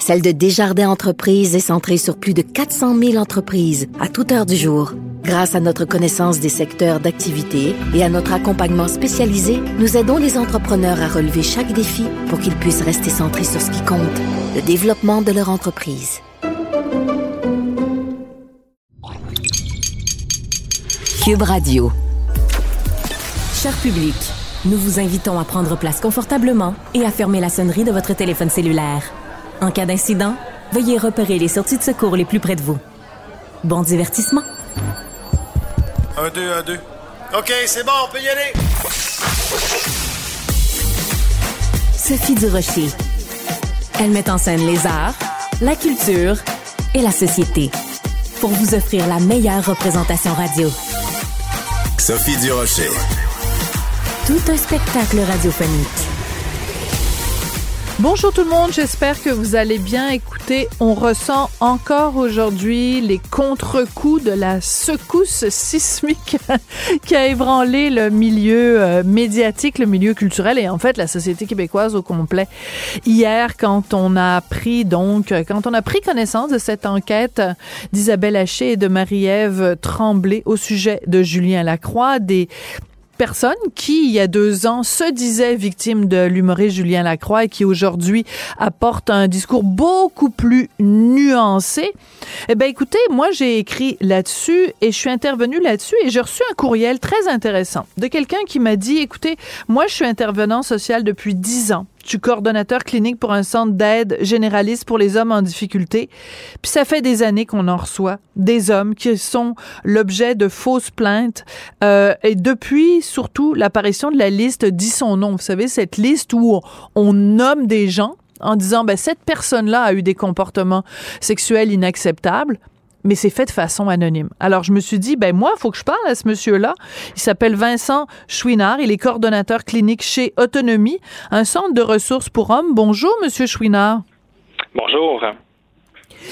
celle de Desjardins Entreprises est centrée sur plus de 400 000 entreprises à toute heure du jour. Grâce à notre connaissance des secteurs d'activité et à notre accompagnement spécialisé, nous aidons les entrepreneurs à relever chaque défi pour qu'ils puissent rester centrés sur ce qui compte, le développement de leur entreprise. Cube Radio. Cher public, nous vous invitons à prendre place confortablement et à fermer la sonnerie de votre téléphone cellulaire. En cas d'incident, veuillez repérer les sorties de secours les plus près de vous. Bon divertissement. Un, deux, un, deux. OK, c'est bon, on peut y aller. Sophie Durocher. Elle met en scène les arts, la culture et la société pour vous offrir la meilleure représentation radio. Sophie Durocher. Tout un spectacle radiophonique. Bonjour tout le monde, j'espère que vous allez bien. Écoutez, on ressent encore aujourd'hui les contre-coups de la secousse sismique qui a ébranlé le milieu euh, médiatique, le milieu culturel et en fait la société québécoise au complet. Hier, quand on a appris donc, quand on a pris connaissance de cette enquête d'Isabelle Haché et de Marie-Ève Tremblay au sujet de Julien Lacroix, des personne qui, il y a deux ans, se disait victime de l'humoriste Julien Lacroix et qui aujourd'hui apporte un discours beaucoup plus nuancé. Eh ben, écoutez, moi, j'ai écrit là-dessus et je suis intervenue là-dessus et j'ai reçu un courriel très intéressant de quelqu'un qui m'a dit, écoutez, moi, je suis intervenant social depuis dix ans. Suis coordonnateur clinique pour un centre d'aide généraliste pour les hommes en difficulté. Puis ça fait des années qu'on en reçoit des hommes qui sont l'objet de fausses plaintes. Euh, et depuis surtout l'apparition de la liste dit son nom. Vous savez, cette liste où on nomme des gens en disant ben cette personne-là a eu des comportements sexuels inacceptables mais c'est fait de façon anonyme. Alors, je me suis dit, ben moi, il faut que je parle à ce monsieur-là. Il s'appelle Vincent Chouinard. Il est coordonnateur clinique chez Autonomie, un centre de ressources pour hommes. Bonjour, monsieur Chouinard. Bonjour.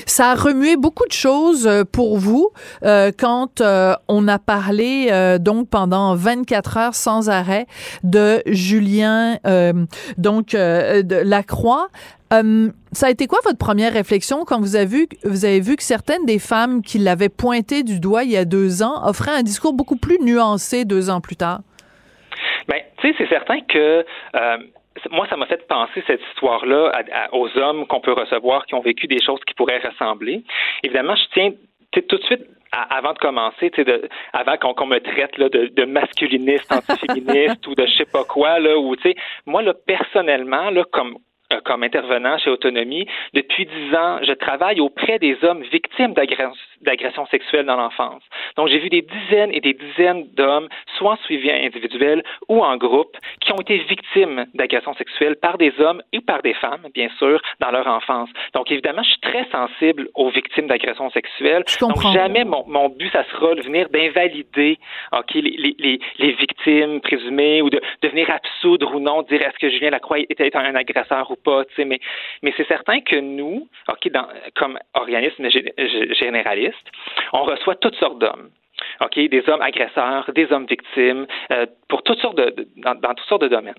Ça a remué beaucoup de choses euh, pour vous euh, quand euh, on a parlé donc pendant 24 heures sans arrêt de Julien donc de Lacroix. Ça a été quoi votre première réflexion quand vous avez vu, vous avez vu que certaines des femmes qui l'avaient pointé du doigt il y a deux ans offraient un discours beaucoup plus nuancé deux ans plus tard? Bien, tu sais, c'est certain que moi, ça m'a fait penser cette histoire-là aux hommes qu'on peut recevoir qui ont vécu des choses qui pourraient ressembler. Évidemment, je tiens tout de suite avant de commencer, de, avant qu'on me traite là, de, de masculiniste, antiféministe ou de je sais pas quoi, là, ou moi là, personnellement, là, comme comme intervenant chez Autonomie. Depuis dix ans, je travaille auprès des hommes victimes d'agressions sexuelles dans l'enfance. Donc, j'ai vu des dizaines et des dizaines d'hommes, soit en suivi individuel ou en groupe, qui ont été victimes d'agressions sexuelles par des hommes et par des femmes, bien sûr, dans leur enfance. Donc, évidemment, je suis très sensible aux victimes d'agressions sexuelles. Donc, jamais mon, mon, but, ça sera de venir d'invalider ok, les, les, les, victimes présumées ou de, de venir absoudre ou non, dire est-ce que Julien Lacroix était un agresseur ou pas, mais, mais c'est certain que nous, OK, dans, comme organisme généraliste, on reçoit toutes sortes d'hommes. Des hommes agresseurs, des hommes victimes, euh, pour toutes sortes de, dans, toutes sortes de domaines.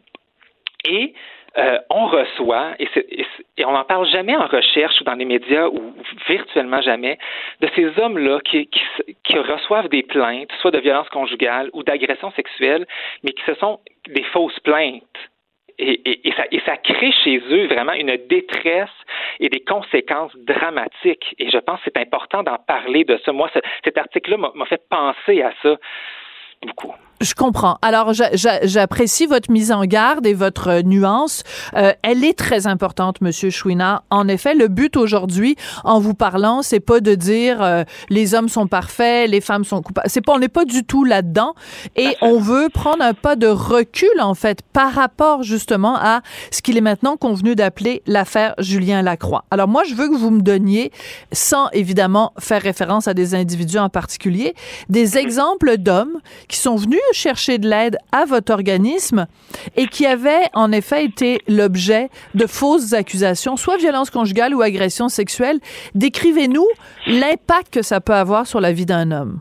Et euh, on reçoit, et, on n'en parle jamais en recherche ou dans les médias ou virtuellement jamais, de ces hommes-là qui, reçoivent des plaintes, soit de violence conjugale ou d'agression sexuelle, mais qui ce sont des fausses plaintes et, ça, et ça crée chez eux vraiment une détresse et des conséquences dramatiques. Et je pense que c'est important d'en parler de ça. Moi, cet article-là m'a fait penser à ça beaucoup. Je comprends. Alors, j'apprécie votre mise en garde et votre nuance. Euh, elle est très importante, Monsieur Chouinard. En effet, le but aujourd'hui, en vous parlant, c'est pas de dire euh, les hommes sont parfaits, les femmes sont coupables. C'est pas, on n'est pas du tout là-dedans. Et on veut prendre un pas de recul, en fait, par rapport justement à ce qu'il est maintenant convenu d'appeler l'affaire Julien Lacroix. Alors, moi, je veux que vous me donniez, sans évidemment faire référence à des individus en particulier, des exemples d'hommes qui sont venus chercher de l'aide à votre organisme et qui avaient en effet été l'objet de fausses accusations, soit violence conjugale ou agression sexuelle. Décrivez-nous l'impact que ça peut avoir sur la vie d'un homme.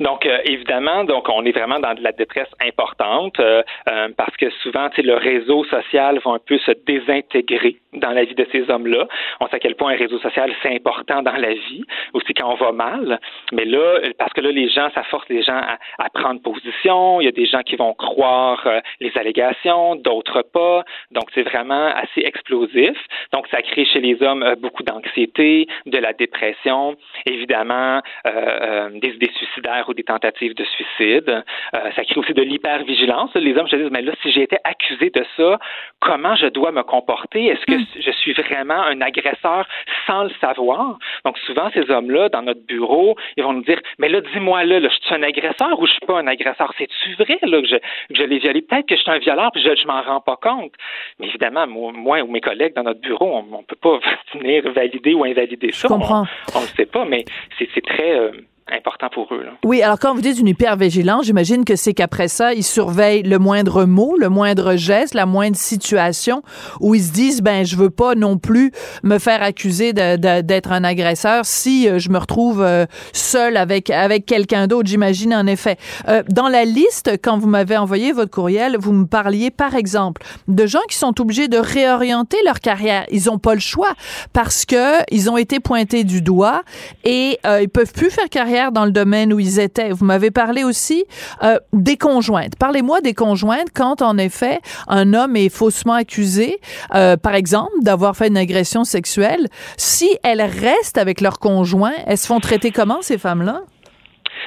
Donc, euh, évidemment, donc on est vraiment dans de la détresse importante euh, euh, parce que souvent, le réseau social va un peu se désintégrer dans la vie de ces hommes-là. On sait à quel point un réseau social, c'est important dans la vie, aussi quand on va mal. Mais là, parce que là, les gens, ça force les gens à, à prendre position. Il y a des gens qui vont croire les allégations, d'autres pas. Donc, c'est vraiment assez explosif. Donc, ça crée chez les hommes beaucoup d'anxiété, de la dépression, évidemment, des idées suicidaires ou des tentatives de suicide. Euh, ça crée aussi de l'hypervigilance. Les hommes se disent, mais là, si j'ai été accusé de ça, comment je dois me comporter? Est-ce que hmm. je suis vraiment un agresseur sans le savoir? Donc, souvent, ces hommes-là, dans notre bureau, ils vont nous dire, mais là, dis-moi là, je suis un agresseur ou je suis pas un agresseur? C'est-tu vrai là, que, je, que je l'ai violé? Peut-être que je suis un violeur puis je, je m'en rends pas compte. Mais évidemment, moi, ou mes collègues dans notre bureau, on, ne peut pas venir valider ou invalider ça. Je comprends. On ne sait pas, mais c'est très... Euh, important pour eux. Oui, alors quand vous dites une hypervigilance, j'imagine que c'est qu'après ça, ils surveillent le moindre mot, le moindre geste, la moindre situation où ils se disent, ben, je veux pas non plus me faire accuser d'être un agresseur si euh, je me retrouve euh, seul avec, avec quelqu'un d'autre, j'imagine en effet. Euh, dans la liste, quand vous m'avez envoyé votre courriel, vous me parliez par exemple de gens qui sont obligés de réorienter leur carrière. Ils ont pas le choix parce que ils ont été pointés du doigt et ils peuvent plus faire carrière dans le domaine où ils étaient. Vous m'avez parlé aussi euh, des conjointes. Parlez-moi des conjointes quand, en effet, un homme est faussement accusé, euh, par exemple, d'avoir fait une agression sexuelle. Si elles restent avec leur conjoint, elles se font traiter comment, ces femmes-là?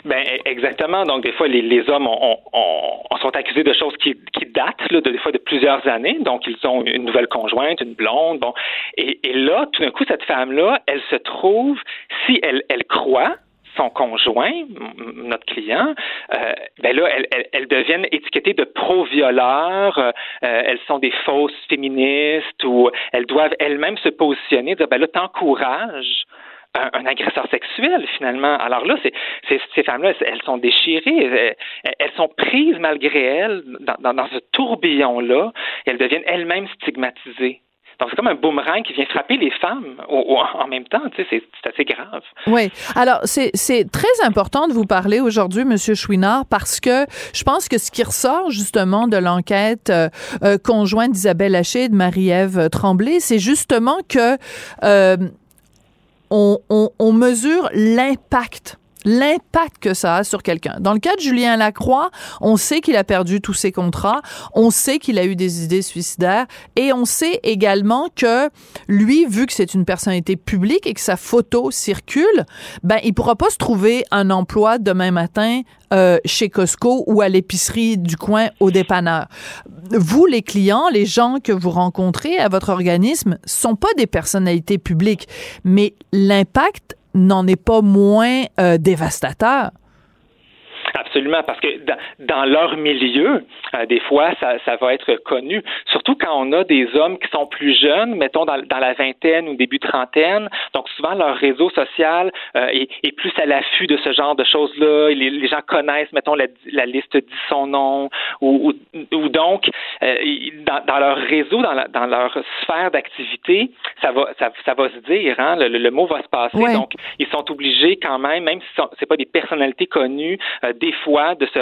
Ben exactement. Donc des fois les, hommes ont, sont accusés de choses qui, datent là, de, des fois de plusieurs années. Donc ils ont une nouvelle conjointe, une blonde. Bon et, là tout d'un coup cette femme là, elle se trouve si elle croit son conjoint, notre client, euh, ben là, elles, deviennent étiquetées de pro-violeurs, euh, elles sont des fausses féministes ou elles doivent elles-mêmes se positionner, dire ben là, t'encourages un, agresseur sexuel finalement. Alors là, c'est, ces femmes-là, elles sont déchirées, elles, sont prises malgré elles dans, ce tourbillon-là, elles deviennent elles-mêmes stigmatisées. Donc, c'est comme un boomerang qui vient frapper les femmes en même temps. Tu sais, c'est assez grave. Oui. Alors, c'est très important de vous parler aujourd'hui, Monsieur Chouinard, parce que je pense que ce qui ressort justement de l'enquête euh, euh, conjointe d'Isabelle Haché et de Marie-Ève Tremblay, c'est justement que euh, on, on mesure l'impact l'impact que ça a sur quelqu'un. Dans le cas de Julien Lacroix, on sait qu'il a perdu tous ses contrats, on sait qu'il a eu des idées suicidaires et on sait également que lui, vu que c'est une personnalité publique et que sa photo circule, ben il pourra pas se trouver un emploi demain matin euh, chez Costco ou à l'épicerie du coin au dépanneur. Vous, les clients, les gens que vous rencontrez à votre organisme, sont pas des personnalités publiques, mais l'impact n'en est pas moins euh, dévastateur. Absolument, parce que dans, leur milieu, euh, des fois, ça, ça, va être connu. Surtout quand on a des hommes qui sont plus jeunes, mettons dans, dans la vingtaine ou début trentaine. Donc souvent, leur réseau social euh, est, est, plus à l'affût de ce genre de choses-là. Les, les, gens connaissent, mettons, la, la, liste dit son nom, ou, ou, donc euh, dans, dans, leur réseau, dans, la, dans leur sphère d'activité, ça va, ça, ça, va se dire. Hein, le, le, mot va se passer. Donc ils sont obligés quand même, même si c'est pas des personnalités connues, des fois de se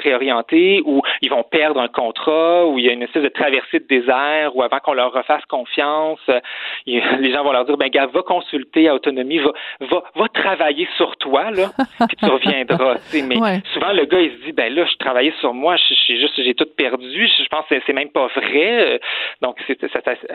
réorienter ou ils vont perdre un contrat ou il y a une espèce de traversée de désert ou avant qu'on leur refasse confiance, euh, les gens vont leur dire ben gars, va consulter à autonomie, va va, va travailler sur toi là, puis tu reviendras. mais souvent le gars il se dit ben là je travaillais sur moi, j'ai juste j'ai tout perdu, je pense que c'est même pas vrai. Euh, donc c'est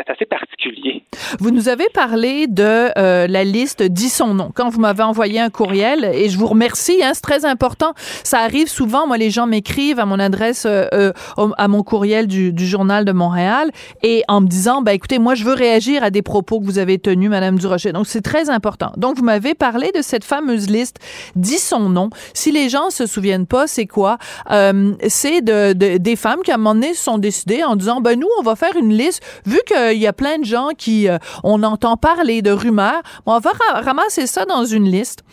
assez particulier. Vous nous avez parlé de euh, la liste dit son nom quand vous m'avez envoyé un courriel et je vous remercie hein, c'est très important ça arrive souvent. Moi, les gens m'écrivent à mon adresse, euh, euh, à mon courriel du, Journal de Montréal, et en me disant, ben écoutez, moi, je veux réagir à des propos que vous avez tenus, Madame Durocher. Donc, c'est très important. Donc, vous m'avez parlé de cette fameuse liste. Dis son nom. Si les gens se souviennent pas, c'est quoi? Euh, C'est de, des femmes qui à un moment donné se sont décidées en disant, ben nous, on va faire une liste. Vu qu'il y a plein de gens qui, on entend parler de rumeurs, on va ramasser ça dans une liste.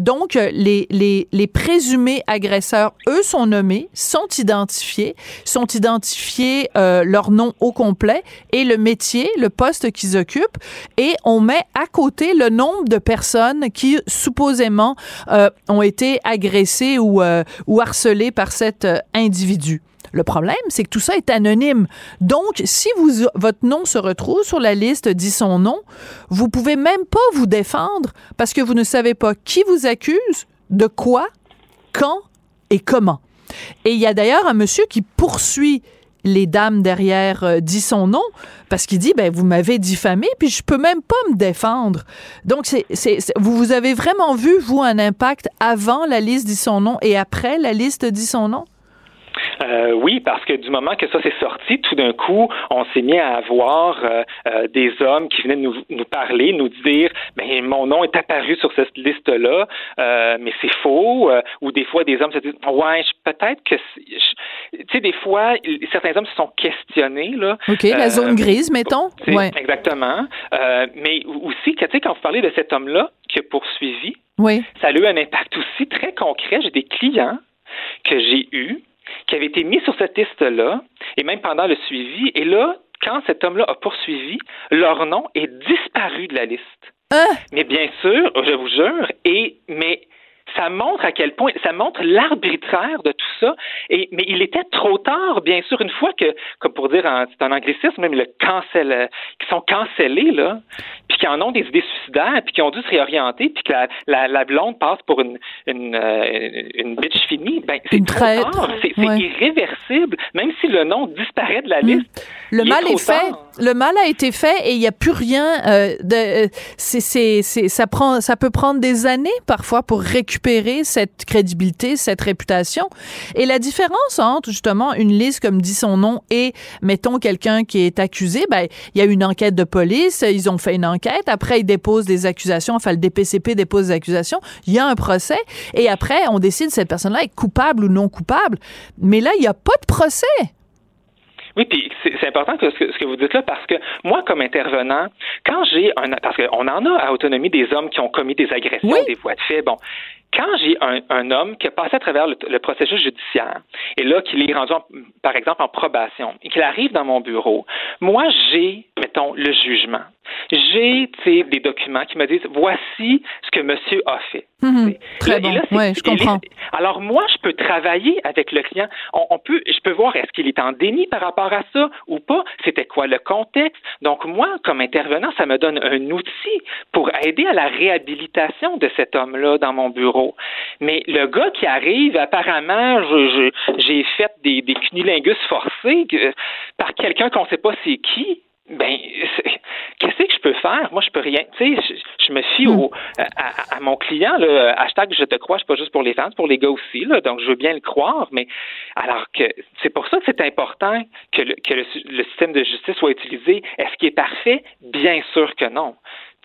donc, les les les présumés agresseurs, eux sont nommés, sont identifiés, sont identifiés euh, leur nom au complet et le métier, le poste qu'ils occupent, et on met à côté le nombre de personnes qui supposément euh, ont été agressées ou, euh, ou harcelées par cet individu. Le problème, c'est que tout ça est anonyme. Donc, si vous, votre nom se retrouve sur la liste, dit son nom, vous pouvez même pas vous défendre parce que vous ne savez pas qui vous accuse, de quoi, quand et comment. Et il y a d'ailleurs un monsieur qui poursuit les dames derrière euh, dit son nom parce qu'il dit ben vous m'avez diffamé puis je peux même pas me défendre. Donc c'est vous vous avez vraiment vu vous un impact avant la liste dit son nom et après la liste dit son nom? Euh, oui, parce que du moment que ça s'est sorti, tout d'un coup, on s'est mis à avoir euh, euh, des hommes qui venaient nous, nous parler, nous dire, ben mon nom est apparu sur cette liste-là, mais c'est faux. ou des fois, des hommes se disent, ouais, peut-être que, tu sais, des fois, certains hommes se sont questionnés là. Ok, la zone grise, mettons. Ouais. Exactement. mais aussi, tu sais, quand vous parlez de cet homme-là qui a poursuivi, oui. ça a eu un impact aussi très concret. J'ai des clients que j'ai eus qui avaient été mis sur cette liste-là, et même pendant le suivi. Et là, quand cet homme-là a poursuivi, leur nom est disparu de la liste. Hein? Mais bien sûr, je vous jure, et mais ça montre à quel point, ça montre l'arbitraire de tout ça. Et, mais il était trop tard, bien sûr, une fois que, comme pour dire, c'est un anglicisme, même le cancel, qui sont cancellés, là, puis qui en ont des idées suicidaires, puis qui ont dû se réorienter, puis que la, la, blonde passe pour une, une, euh, une bitch finie, ben, c'est trop tard. C'est irréversible, même si le nom disparaît de la hmm. liste. Le mal est, fait. Le mal a été fait et il n'y a plus rien. Euh, de, euh, c'est, c'est, ça prend, ça peut prendre des années parfois pour récupérer cette crédibilité, cette réputation. Et la différence entre justement une liste comme dit son nom et mettons quelqu'un qui est accusé, ben il y a une enquête de police, ils ont fait une enquête, après ils déposent des accusations, enfin le DPCP dépose des accusations, il y a un procès et après on décide si cette personne-là est coupable ou non coupable. Mais là il n'y a pas de procès. Oui, puis c'est important que ce, que vous dites là parce que moi, comme intervenant, quand j'ai un parce qu'on en a à autonomie des hommes qui ont commis des agressions, des voies de fait, bon, quand j'ai un, homme qui a passé à travers le, processus judiciaire et là qu'il est rendu, par exemple, en probation et qu'il arrive dans mon bureau, moi, j'ai, mettons, le jugement. J'ai des documents qui me disent voici ce que monsieur a fait. Mhm. très bien. je comprends. alors moi, je peux travailler avec le client. On, peut, je peux voir est-ce qu'il est en déni par rapport à ça ou pas. C'était quoi le contexte? Donc moi, comme intervenant, ça me donne un outil pour aider à la réhabilitation de cet homme-là dans mon bureau. Mais le gars qui arrive, apparemment, j'ai fait des, des cunilingus forcés par quelqu'un qu'on ne sait pas c'est qui ben qu'est-ce que je peux faire? Moi, je peux rien. Tu sais, je, me fie au, à, mon client. Hashtag je te crois, c'est pas juste pour les fans, pour les gars aussi. Là, donc, je veux bien le croire, mais alors que c'est pour ça que c'est important que, le, que le système de justice soit utilisé. Est-ce qu'il est parfait? Bien sûr que non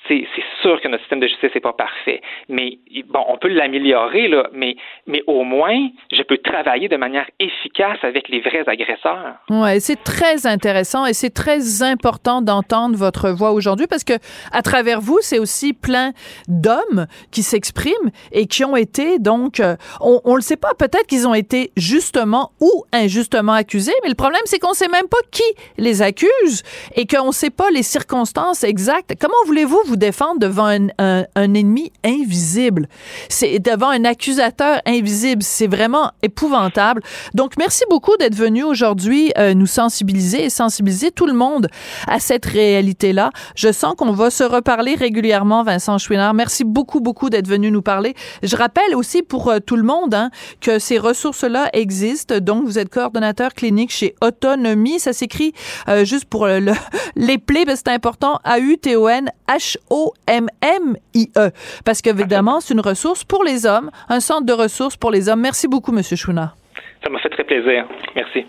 c'est sûr que notre système de justice n'est pas parfait. Mais bon, on peut l'améliorer, là, mais, mais au moins, je peux travailler de manière efficace avec les vrais agresseurs. Ouais, c'est très intéressant et c'est très important d'entendre votre voix aujourd'hui parce que à travers vous, c'est aussi plein d'hommes qui s'expriment et qui ont été donc, euh, on, on le sait pas, peut-être qu'ils ont été justement ou injustement accusés, mais le problème c'est qu'on sait même pas qui les accuse et qu'on sait pas les circonstances exactes. Comment voulez-vous vous défendre devant un, ennemi invisible. C'est devant un accusateur invisible. C'est vraiment épouvantable. Donc, merci beaucoup d'être venu aujourd'hui euh, nous sensibiliser et sensibiliser tout le monde à cette réalité-là. Je sens qu'on va se reparler régulièrement, Vincent Chouinard. Merci beaucoup, beaucoup d'être venu nous parler. Je rappelle aussi pour euh, tout le monde hein, que ces ressources-là existent. Donc, vous êtes coordonnateur clinique chez Autonomie. Ça s'écrit euh, juste pour le, les plaies, c'est important. A-U-T-O-N H O-M-M-I-E. Parce qu'évidemment, c'est une ressource pour les hommes, un centre de ressources pour les hommes. Merci beaucoup, M. Chouna. Ça m'a fait très plaisir. Merci.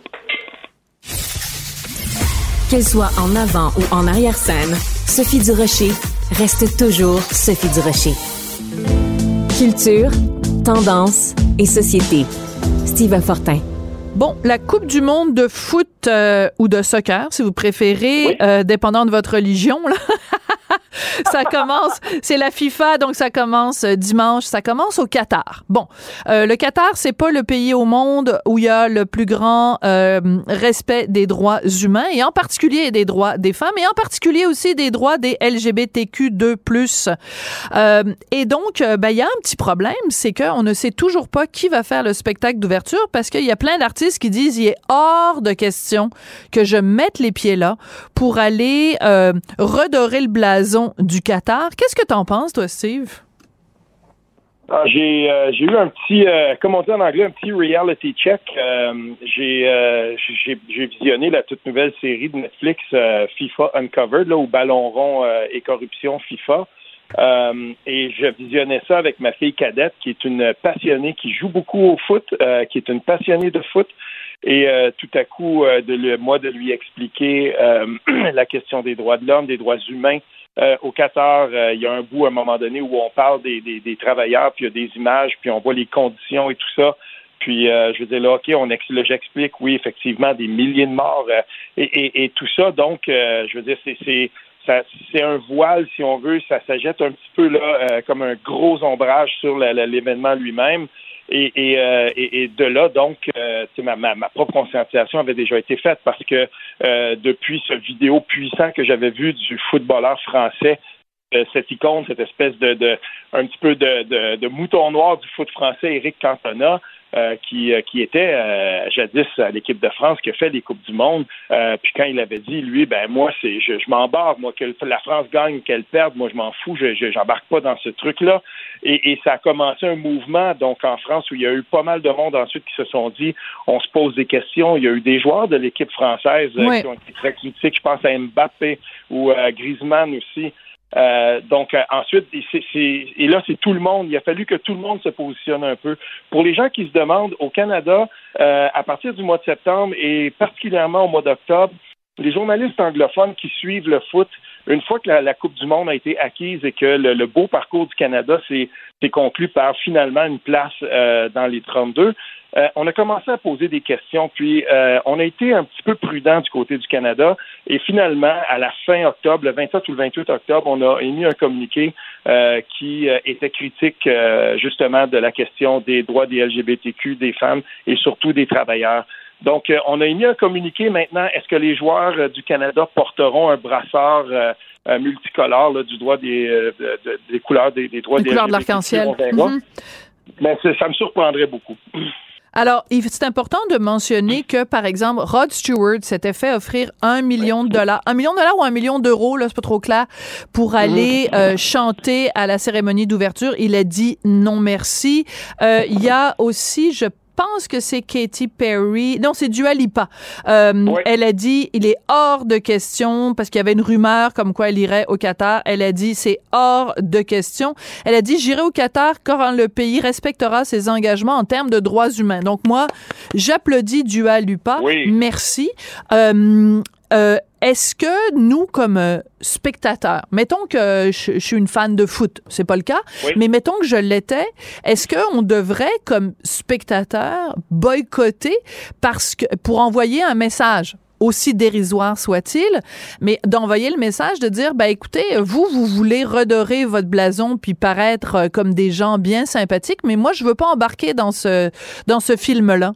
Qu'elle soit en avant ou en arrière-scène, Sophie Durocher reste toujours Sophie Durocher. Culture, tendance et société. Steve Fortin. Bon, la Coupe du monde de foot euh, ou de soccer, si vous préférez, euh, dépendant de votre religion, là, ça commence, c'est la FIFA, donc ça commence euh, dimanche, ça commence au Qatar. Bon, euh, le Qatar, c'est pas le pays au monde où il y a le plus grand euh, respect des droits humains, et en particulier des droits des femmes, et en particulier aussi des droits des LGBTQ2+. Euh, et donc, ben, il y a un petit problème, c'est qu'on ne sait toujours pas qui va faire le spectacle d'ouverture, parce qu'il y a plein d'artistes qui disent, il est hors de question que je mette les pieds là pour aller redorer le blason du Qatar. Qu'est-ce que t'en penses, toi, Steve? Ah, j'ai euh, j'ai eu un petit, euh, on dit en anglais, un petit reality check. Euh, j'ai euh, j'ai visionné la toute nouvelle série de Netflix FIFA Uncovered, là, où ballon rond et corruption FIFA. Et je visionnais ça avec ma fille cadette, qui est une passionnée, qui joue beaucoup au foot, qui est une passionnée de foot. Et tout à coup, moi, de lui expliquer la question des droits de l'homme, des droits humains. Euh, au Qatar, euh, il y a un bout à un moment donné où on parle des, des, des travailleurs, puis il y a des images, puis on voit les conditions et tout ça. Puis euh, je veux dire là, ok, on j'explique, oui, effectivement, des milliers de morts euh, et, et, et tout ça. Donc, euh, je veux dire, c'est c'est un voile, si on veut, ça, ça jette un petit peu là euh, comme un gros ombrage sur l'événement lui-même. Et, euh, et, de là, donc, euh, ma, propre conscientisation avait déjà été faite parce que euh, depuis ce vidéo puissant que j'avais vu du footballeur français, cette icône, cette espèce de, de un petit peu de, de, de mouton noir du foot français, Eric Cantona, euh, qui, euh, qui était euh, jadis à l'équipe de France, qui a fait les Coupes du Monde. Euh, puis quand il avait dit, lui, ben moi, c'est je, je m'embarque, moi, que la France gagne, qu'elle perde, moi je m'en fous, je je- j'embarque pas dans ce truc-là. Et, et ça a commencé un mouvement, donc en France, où il y a eu pas mal de monde ensuite qui se sont dit, on se pose des questions. Il y a eu des joueurs de l'équipe française euh, qui ont été très critiques. Je pense à Mbappé ou à Griezmann aussi. Euh, donc euh, ensuite, et, là, c'est tout le monde. Il a fallu que tout le monde se positionne un peu. Pour les gens qui se demandent, au Canada, euh, à partir du mois de septembre et particulièrement au mois d'octobre, les journalistes anglophones qui suivent le foot, une fois que la, Coupe du Monde a été acquise et que le, beau parcours du Canada s'est conclu par finalement une place euh, dans les 32, euh, on a commencé à poser des questions, puis euh, on a été un petit peu prudent du côté du Canada, et finalement, à la fin octobre, le 27 ou le 28 octobre, on a émis un communiqué qui était critique justement de la question des droits des LGBTQ, des femmes et surtout des travailleurs. Donc, euh, on a émis un communiqué maintenant. Est-ce que les joueurs euh, du Canada porteront un brassard euh, multicolore là, du droit des, de- de- des couleurs des, des droits des couleurs de l'arc-en-ciel. Mhm. Mais ça me surprendrait beaucoup. Alors, c'est important de mentionner que, par exemple, Rod Stewart s'était fait offrir un million de dollars, un million de dollars ou un million d'euros, là, c'est pas trop clair, pour aller euh, chanter à la cérémonie d'ouverture. Il a dit non merci. Euh, Il y a aussi, je pense que c'est Katy Perry. Non, c'est Dua Lipa. Euh. Elle a dit, il est hors de question, parce qu'il y avait une rumeur comme quoi elle irait au Qatar. Elle a dit, c'est hors de question. Elle a dit, j'irai au Qatar quand le pays respectera ses engagements en termes de droits humains. Donc moi, j'applaudis Dua Lipa. Oui. Merci. Euh, euh, est-ce que nous, comme euh, spectateurs, mettons que je, je suis une fan de foot, c'est pas le cas, Oui. mais mettons que je l'étais, est-ce qu'on devrait, comme spectateur, boycotter parce que pour envoyer un message? aussi dérisoire soit-il, mais d'envoyer le message de dire, ben écoutez, vous, vous voulez redorer votre blason puis paraître euh, comme des gens bien sympathiques, mais moi, je veux pas embarquer dans ce, dans ce film-là?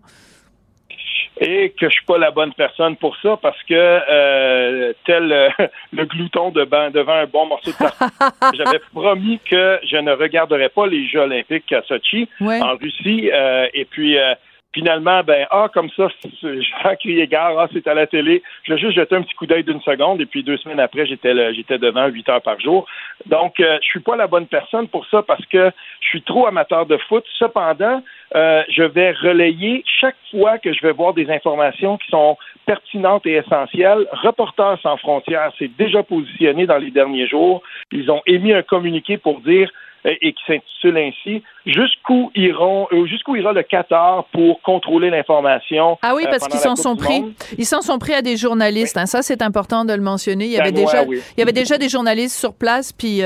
Et que je suis pas la bonne personne pour ça parce que euh, tel euh, le glouton de ban- devant un bon morceau de tartare, j'avais promis que je ne regarderais pas les Jeux olympiques à Sochi Ouais. en Russie euh, et puis euh, finalement ben ah comme ça j'ai crié gare. Ah c'est à la télé. J'ai juste jeté un petit coup d'œil d'une seconde. Et puis deux semaines après j'étais j'étais devant huit heures par jour. Donc euh, je suis pas la bonne personne pour ça parce que je suis trop amateur de foot. Cependant euh, je vais relayer chaque fois que je vais voir des informations qui sont pertinentes et essentielles. Reporters sans frontières s'est déjà positionné dans les derniers jours. Ils ont émis un communiqué pour dire et qui s'intitule ainsi jusqu'où iront, euh, jusqu'où ira le Qatar pour contrôler l'information. Ah oui, parce qu'ils s'en sont pris. Ils s'en sont pris à des journalistes. Hein. ça, c'est important de le mentionner. Il y avait déjà, il y avait déjà des journalistes sur place, puis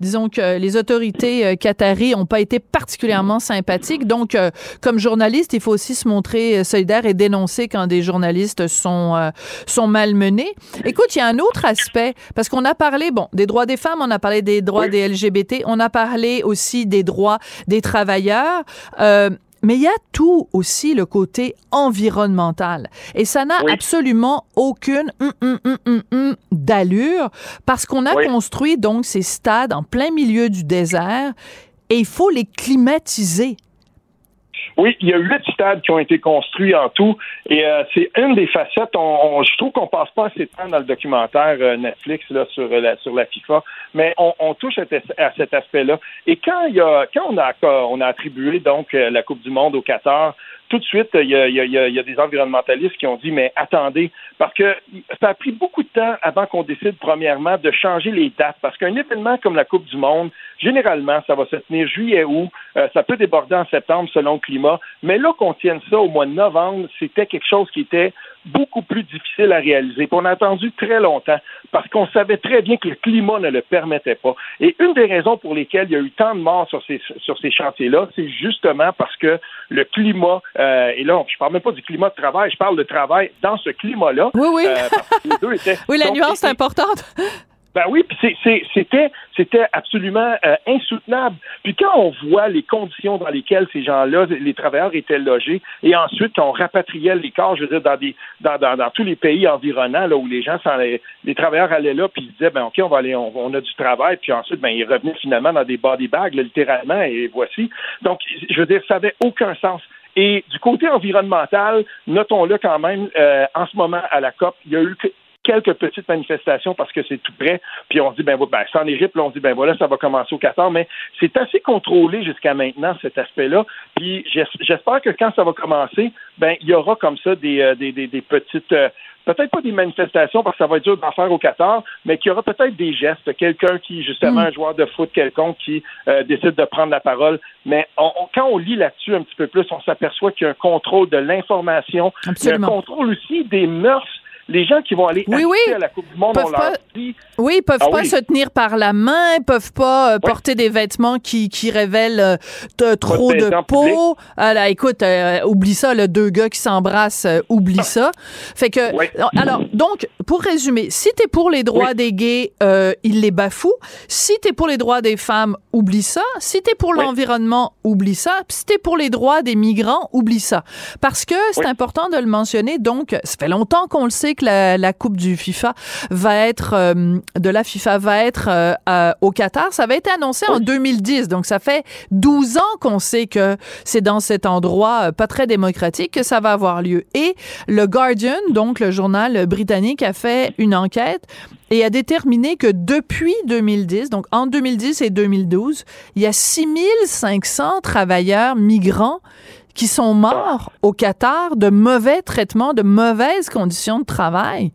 disons que les autorités qataries n'ont pas été particulièrement sympathiques. Donc, comme journaliste, il faut aussi se montrer solidaire et dénoncer quand des journalistes sont sont malmenés. Écoute, il y a un autre aspect parce qu'on a parlé, bon, des droits des femmes, on a parlé des droits des LGBT, on a parlé aussi des droits des travailleurs. Euh, mais il y a tout aussi le côté environnemental. Et ça n'a absolument aucune hum, hum, hum, d'allure parce qu'on a construit donc ces stades en plein milieu du désert et il faut les climatiser. Oui, il y a huit stades qui ont été construits en tout, et euh, c'est une des facettes. On, je trouve qu'on passe pas assez de temps dans le documentaire euh, Netflix là sur la sur la FIFA, mais on, on touche à, cet aspect-là. Et quand il y a quand on a on a attribué donc euh, la Coupe du Monde au Qatar, tout de suite, il y, a, des environnementalistes qui ont dit, mais attendez, parce que ça a pris beaucoup de temps avant qu'on décide, premièrement, de changer les dates, parce qu'un événement comme la Coupe du Monde, généralement, ça va se tenir juillet-août, euh, ça peut déborder en septembre selon le climat, mais là qu'on tienne ça au mois de novembre, c'était quelque chose qui était beaucoup plus difficile à réaliser. Puis on a attendu très longtemps parce qu'on savait très bien que le climat ne le permettait pas. Et une des raisons pour lesquelles il y a eu tant de morts sur ces, sur ces chantiers-là, c'est justement parce que le climat, euh, et là, je parle même pas du climat de travail, je parle de travail dans ce climat-là. Oui, oui. Euh, oui, la nuance est importante. Ben oui, puis c'était c'était absolument euh, insoutenable. Puis quand on voit les conditions dans lesquelles ces gens-là, les travailleurs étaient logés, et ensuite quand on rapatriait les corps, je veux dire dans des dans, dans, dans tous les pays environnants là où les gens les, les travailleurs allaient là puis ils disaient ben ok on va aller on, a du travail puis ensuite ben ils revenaient finalement dans des body bags littéralement et voici. Donc je veux dire ça n'avait aucun sens. Et du côté environnemental, notons-le quand même, euh, en ce moment à la COP, il y a eu quelques petites manifestations parce que c'est tout près. Puis on se dit, ben, ben c'est en Égypte, là, on se dit, ben voilà, ça va commencer au 14, mais c'est assez contrôlé jusqu'à maintenant, cet aspect-là. Puis j'espère que quand ça va commencer, ben il y aura comme ça des, euh, des, des, petites. Euh, peut-être pas des manifestations parce que ça va être dur d'en faire au 14, mais qu'il y aura peut-être des gestes. Quelqu'un qui, justement, mm. un joueur de foot quelconque qui euh, décide de prendre la parole. Mais quand on lit là-dessus un petit peu plus, on s'aperçoit qu'il y a un contrôle de l'information, il y a un contrôle aussi des mœurs les gens qui vont aller à la Coupe du Monde, on leur dit... Oui, ils peuvent ah pas se tenir par la main, ils peuvent pas euh, porter des vêtements qui, qui révèlent euh, trop de peau. Alors, écoute, euh, oublie ça, le deux gars qui s'embrassent, oublie ça. Fait que, alors, donc, pour résumer, si t'es pour les droits des gays, ils les bafouent. Si t'es pour les droits des femmes, oublie ça. Si t'es pour l'environnement, oublie ça. Puis si t'es pour les droits des migrants, oublie ça. Parce que c'est important de le mentionner. Donc, ça fait longtemps qu'on le sait que la, Coupe du FIFA va être euh, de la FIFA va être euh, au Qatar. Ça avait été annoncé en 2010, donc ça fait 12 ans qu'on sait que c'est dans cet endroit euh, pas très démocratique que ça va avoir lieu. Et le Guardian, donc le journal britannique, a fait une enquête et a déterminé que depuis 2010, donc en 2010 et 2012, il y a 6500 travailleurs migrants qui sont morts au Qatar de mauvais traitements, de mauvaises conditions de travail.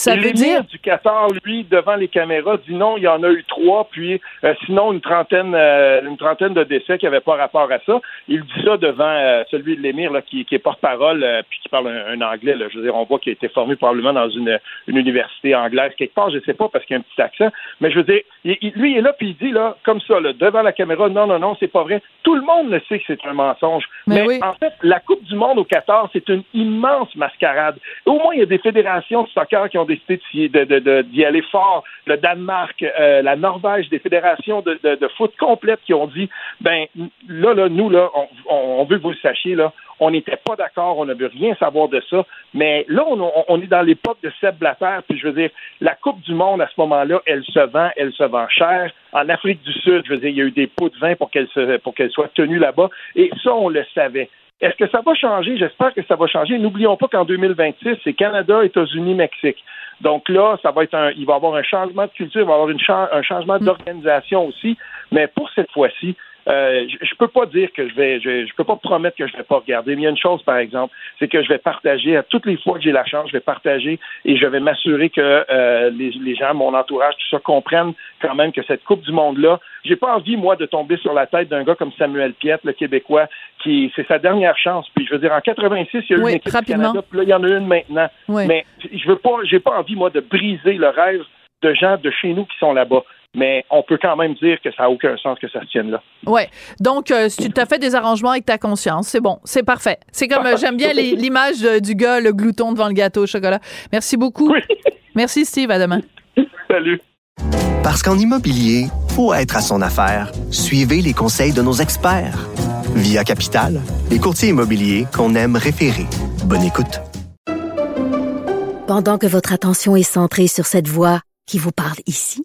Ça veut dire du Qatar, lui, devant les caméras, dit non, il y en a eu trois, puis euh, sinon une trentaine, euh, une trentaine de décès qui n'avaient pas rapport à ça. Il dit ça devant euh, celui de l'émir qui, qui, est porte-parole, puis qui parle un, anglais. Là. Je veux dire, on voit qu'il a été formé probablement dans une, une université anglaise quelque part, je ne sais pas parce qu'il y a un petit accent, mais je veux dire, lui il est là puis il dit là comme ça, là, devant la caméra, non, non, non, c'est pas vrai. Tout le monde le sait que c'est un mensonge. Mais, en fait, la Coupe du Monde au Qatar, c'est une immense mascarade. Au moins, il y a des fédérations de soccer qui ont décidé d'y de, aller fort. Le Danemark, euh, la Norvège, des fédérations de, foot complètes qui ont dit, ben là, là, nous, là, on, veut que vous le sachiez, là, on n'était pas d'accord, on ne veut rien savoir de ça. Mais là, on, est dans l'époque de Seb Blatter, puis je veux dire, la Coupe du Monde à ce moment-là, elle se vend, elle se vend cher. En Afrique du Sud, je veux dire, il y a eu des pots de vin pour qu'elle pour qu'elle soit tenue là-bas, et ça, on le savait. Est-ce que ça va changer? J'espère que ça va changer. N'oublions pas qu'en 2026, c'est Canada, États-Unis, Mexique. Donc là, ça va être un, il va y avoir un changement de culture, il va y avoir un changement d'organisation aussi. Mais pour cette fois-ci, euh, je, je peux pas dire que je vais, je, je peux pas promettre que je vais pas regarder. Mais il y a une chose, par exemple, c'est que je vais partager à toutes les fois que j'ai la chance, je vais partager et je vais m'assurer que euh, les, les gens, mon entourage, tout ça comprennent quand même que cette Coupe du Monde-là, j'ai pas envie, moi, de tomber sur la tête d'un gars comme Samuel Piette, le Québécois, qui c'est sa dernière chance. Puis je veux dire, en 86, il y a eu Oui, une équipe du. Canada, puis là, il y en a une maintenant. Oui. Mais je veux pas, j'ai pas envie, moi, de briser le rêve de gens de chez nous qui sont là-bas. Mais on peut quand même dire que ça n'a aucun sens que ça se tienne là. Ouais. Donc, euh, si tu t'as fait des arrangements avec ta conscience, c'est bon, c'est parfait. C'est comme, euh, j'aime bien l'image euh, du gars, le glouton devant le gâteau au chocolat. Merci beaucoup. Oui. Merci, Steve. À demain. Salut. Parce qu'en immobilier, faut être à son affaire. Suivez les conseils de nos experts. Via Capital, les courtiers immobiliers qu'on aime référer. Bonne écoute. Pendant que votre attention est centrée sur cette voix qui vous parle ici,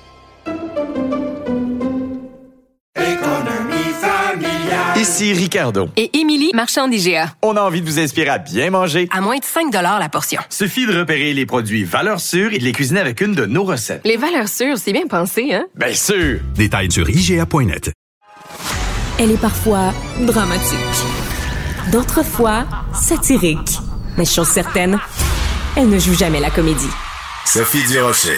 Ici Ricardo. Et Émilie, marchand d'IGA. On a envie de vous inspirer à bien manger. À moins de 5 la portion. Suffit de repérer les produits valeurs sûres et de les cuisiner avec une de nos recettes. Les valeurs sûres, c'est bien pensé, hein? Bien sûr! Détails sur IGA.net. Elle est parfois dramatique. D'autres fois, satirique. Mais chose certaine, elle ne joue jamais la comédie. Sophie Durocher.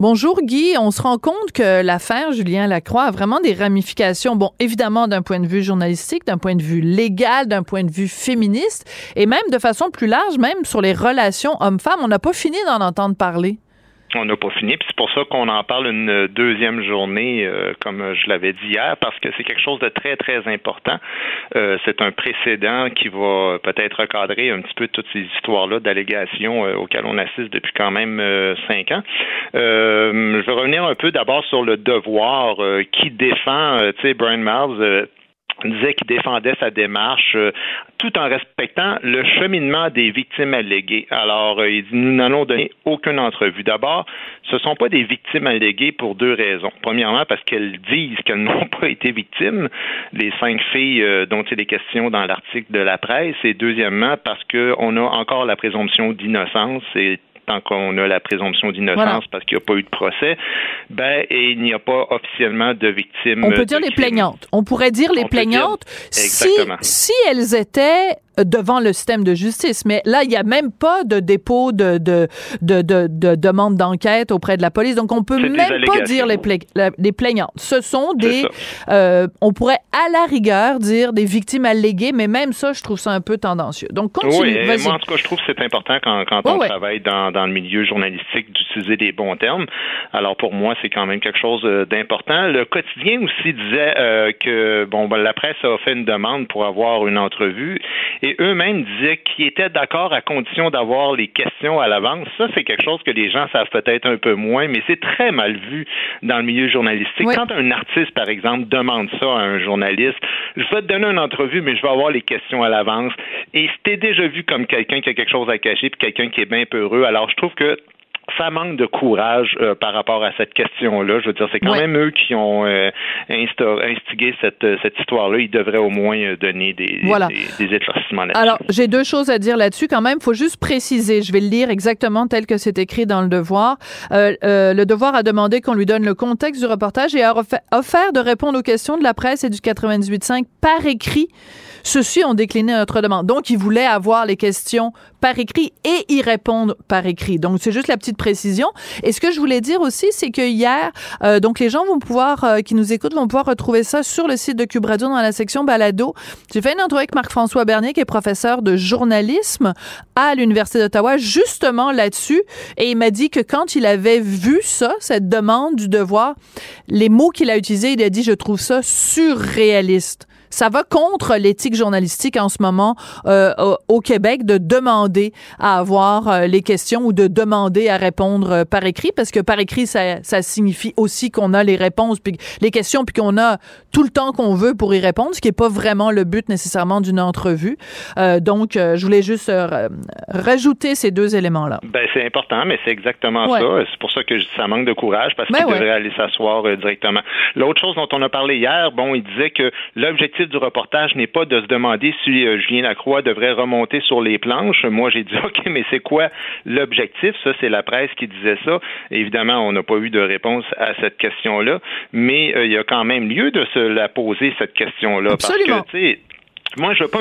Bonjour Guy, on se rend compte que l'affaire Julien Lacroix a vraiment des ramifications, bon, évidemment d'un point de vue journalistique, d'un point de vue légal, d'un point de vue féministe, et même de façon plus large, même sur les relations hommes-femmes. On n'a pas fini d'en entendre parler. On n'a pas fini, puis c'est pour ça qu'on en parle une deuxième journée, euh, comme je l'avais dit hier, parce que c'est quelque chose de très, très important. Euh, c'est un précédent qui va peut-être recadrer un petit peu toutes ces histoires-là d'allégations euh, auxquelles on assiste depuis quand même cinq ans. Je vais revenir un peu d'abord sur le devoir qui défend, tu sais, Brian Miles. Disait qu'il défendait sa démarche euh, tout en respectant le cheminement des victimes alléguées. Alors, euh, il dit, nous n'allons donner aucune entrevue. D'abord, ce ne sont pas des victimes alléguées pour deux raisons. Premièrement, parce qu'elles disent qu'elles n'ont pas été victimes, les cinq filles euh, dont il est question dans l'article de la presse. Et deuxièmement, parce qu'on a encore la présomption d'innocence tant qu'on a la présomption d'innocence Voilà. parce qu'il n'y a pas eu de procès, ben, et il n'y a pas officiellement de victimes. On peut dire les plaignantes. On pourrait dire les On peut dire- plaignantes si, si elles étaient devant le système de justice. Mais là, il n'y a même pas de dépôt de, de, de, de, de demande d'enquête auprès de la police. Donc, on peut C'est des même pas dire les, pla- les plaignantes. Ce sont des... euh, on pourrait à la rigueur dire des victimes alléguées, mais même ça, je trouve ça un peu tendancieux. Donc, continue. Oui, moi en tout cas, je trouve que c'est important quand, quand on ouais. travaille dans, dans le milieu journalistique d'utiliser des bons termes. Alors pour moi, c'est quand même quelque chose euh, d'important. Le quotidien aussi disait euh, que bon, ben, la presse a fait une demande pour avoir une entrevue et eux-mêmes disaient qu'ils étaient d'accord à condition d'avoir les questions à l'avance. Ça, c'est quelque chose que les gens savent peut-être un peu moins, mais c'est très mal vu dans le milieu journalistique. Oui. Quand un artiste, par exemple, demande ça à un journaliste, je vais te donner une entrevue, mais je vais avoir les questions à l'avance. Et c'était déjà vu comme quelqu'un qui a quelque chose à cacher, puis quelqu'un qui est bien peureux. Alors, je trouve que ça manque de courage euh, par rapport à cette question-là. Je veux dire, c'est quand même eux qui ont euh, instigé cette, euh, cette histoire-là. Ils devraient au moins euh, donner des, Voilà. des, des éclaircissements là-dessus. Alors, j'ai deux choses à dire là-dessus quand même. Il faut juste préciser, je vais le lire exactement tel que c'est écrit dans le devoir. Euh, le devoir a demandé qu'on lui donne le contexte du reportage et a offert de répondre aux questions de la presse et du 98.5 par écrit. Ceux-ci ont décliné notre demande. Donc, ils voulaient avoir les questions par écrit et y répondre par écrit. Donc, c'est juste la petite Et ce que je voulais dire aussi, c'est que hier, euh, donc les gens vont pouvoir, euh, qui nous écoutent, vont pouvoir retrouver ça sur le site de Cube Radio dans la section balado. J'ai fait une entrevue avec Marc-François Bernier, qui est professeur de journalisme à l'Université d'Ottawa, justement là-dessus. Et il m'a dit que quand il avait vu ça, cette demande du devoir, les mots qu'il a utilisés, il a dit, je trouve ça surréaliste. Ça va contre l'éthique journalistique en ce moment euh, au, Québec de demander à avoir euh, les questions ou de demander à répondre euh, par écrit parce que par écrit ça, ça signifie aussi qu'on a les réponses puis les questions puis qu'on a tout le temps qu'on veut pour y répondre ce qui est pas vraiment le but nécessairement d'une entrevue. Euh, donc euh, je voulais juste euh, rajouter ces deux éléments là. Ben c'est important mais c'est exactement Ouais. ça. C'est pour ça que ça manque de courage parce Ben qu'il ouais. devrait aller s'asseoir directement. L'autre chose dont on a parlé hier, bon, il disait que l'objectif du reportage n'est pas de se demander si euh, Julien Lacroix devrait remonter sur les planches. Moi, j'ai dit OK, mais c'est quoi l'objectif? Ça, c'est la presse qui disait ça. Évidemment, on n'a pas eu de réponse à cette question-là, mais euh, il y a quand même lieu de se la poser cette question-là Absolument. parce que. Moi, je ne veux pas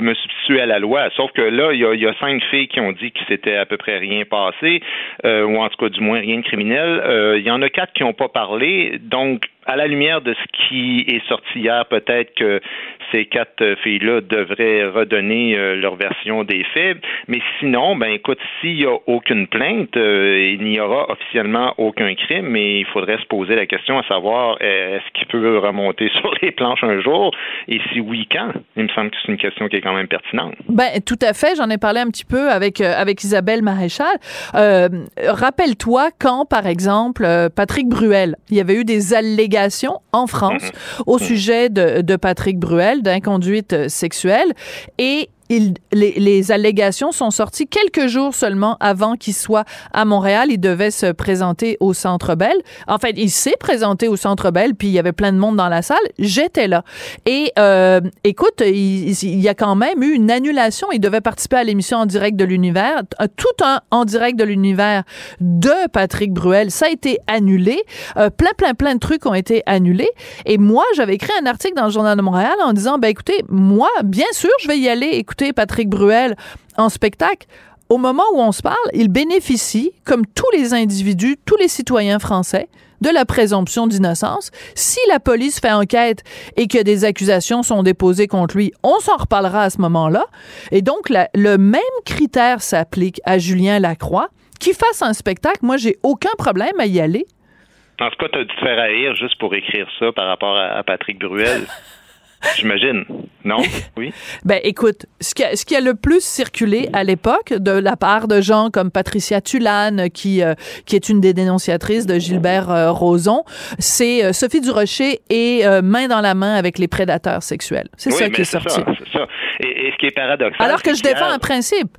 me à la loi, sauf que là, il y a, cinq filles qui ont dit qu'il s'était à peu près rien passé, euh, ou en tout cas, du moins, rien de criminel. Euh, il y en a quatre qui n'ont pas parlé. Donc, à la lumière de ce qui est sorti hier, peut-être que ces quatre filles-là devraient redonner euh, leur version des faits. Mais sinon, ben écoute, s'il n'y a aucune plainte, il n'y aura officiellement aucun crime, mais il faudrait se poser la question à savoir est-ce qu'il peut remonter sur les planches un jour? Et si oui, quand? Il me semble que c'est une question qui est quand même pertinente. Ben tout à fait. J'en ai parlé un petit peu avec euh, avec Isabelle Maréchal. Euh, Rappelle-toi quand, par exemple, euh, Patrick Bruel, il y avait eu des allégations en France au sujet de, de Patrick Bruel d'inconduite sexuelle et il, les, les allégations sont sorties quelques jours seulement avant qu'il soit à Montréal. Il devait se présenter au Centre Bell. En fait, il s'est présenté au Centre Bell, puis il y avait plein de monde dans la salle. J'étais là. Et euh, écoute, il, il y a quand même eu une annulation. Il devait participer à l'émission en direct de l'univers, euh, tout un en direct de l'univers de Patrick Bruel. Ça a été annulé. Euh, plein, plein, plein de trucs ont été annulés. Et moi, j'avais écrit un article dans le Journal de Montréal en disant, ben écoutez, moi, bien sûr, je vais y aller écouter Patrick Bruel en spectacle. Au moment où on se parle, il bénéficie, comme tous les individus, tous les citoyens français, de la présomption d'innocence. Si la police fait enquête et que des accusations sont déposées contre lui, on s'en reparlera à ce moment-là. Et donc, la- le même critère s'applique à Julien Lacroix. Qu'il fasse un spectacle, moi, j'ai aucun problème à y aller. En tout cas, tu as dû te faire haïr juste pour écrire ça par rapport à, à Patrick Bruel. J'imagine. Non? Oui? Ben, écoute, ce qui, a, ce qui a le plus circulé à l'époque de la part de gens comme Patricia Tulane, qui, euh, qui est une des dénonciatrices de Gilbert euh, Rozon, c'est euh, Sophie Durocher et euh, main dans la main avec les prédateurs sexuels. C'est Oui, ça qui est sorti. ça, c'est ça. Et, et ce qui est paradoxal. Alors que je défends un principe.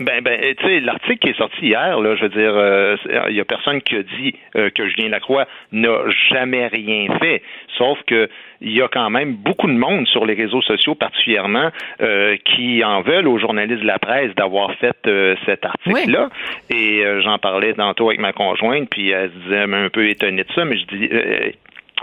Ben, ben, tu sais, l'article qui est sorti hier, là, je veux dire, euh, il y a personne qui a dit euh, que Julien Lacroix n'a jamais rien fait. Sauf que il y a quand même beaucoup de monde sur les réseaux sociaux, particulièrement, euh, qui en veulent aux journalistes de la presse d'avoir fait cet article-là. Et j'en parlais tantôt avec ma conjointe, puis elle se disait un peu étonnée de ça, mais je dis.